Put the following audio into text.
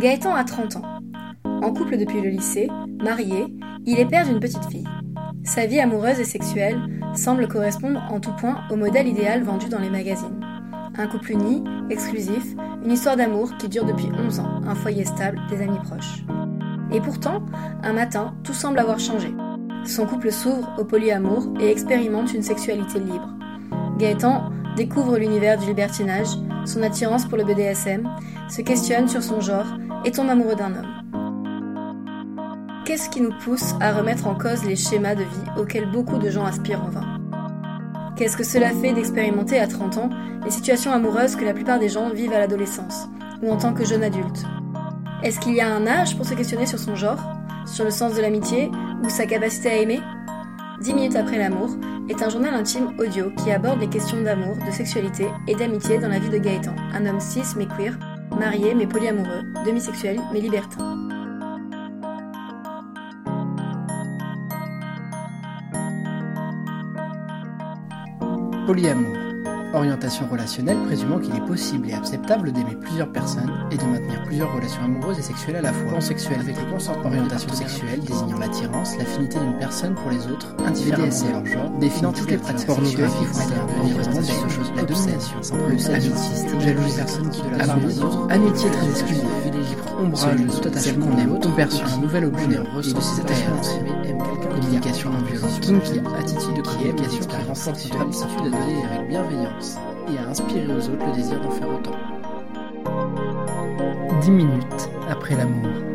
Gaëtan a 30 ans. En couple depuis le lycée, marié, il est père d'une petite fille. Sa vie amoureuse et sexuelle semble correspondre en tout point au modèle idéal vendu dans les magazines. Un couple uni, exclusif, une histoire d'amour qui dure depuis 11 ans, un foyer stable, des amis proches. Et pourtant, un matin, tout semble avoir changé. Son couple s'ouvre au polyamour et expérimente une sexualité libre. Gaëtan découvre l'univers du libertinage, son attirance pour le BDSM, se questionne sur son genre et tombe amoureux d'un homme. Qu'est-ce qui nous pousse à remettre en cause les schémas de vie auxquels beaucoup de gens aspirent en vain? Qu'est-ce que cela fait d'expérimenter à 30 ans les situations amoureuses que la plupart des gens vivent à l'adolescence ou en tant que jeune adulte Est-ce qu'il y a un âge pour se questionner sur son genre, sur le sens de l'amitié ou sa capacité à aimer? 10 minutes après l'amour est un journal intime audio qui aborde les questions d'amour, de sexualité et d'amitié dans la vie de Gaëtan, un homme cis mais queer, marié mais polyamoureux, demisexuel mais libertin. Polyamour. Orientation relationnelle présumant qu'il est possible et acceptable d'aimer plusieurs personnes et de maintenir plusieurs relations amoureuses et sexuelles à la fois. Pansexuel avec le consentement. Orientation sexuelle désignant l'attirance, l'affinité d'une personne pour les autres, indifféremment de leur genre, définant toutes les pratiques pornographiques, choses, la domination, le amitié, jalousie. Personne qui de la part des autres, amitié très exclusive, ombrage, tout attachement qu'on aime, autant perçu un nouvel objet et de ses communication non violente, kinky, attitude de communication, expérience sexuelle, aptitude à donner avec bienveillance et à inspirer aux autres le désir d'en faire autant. 10 minutes après l'amour.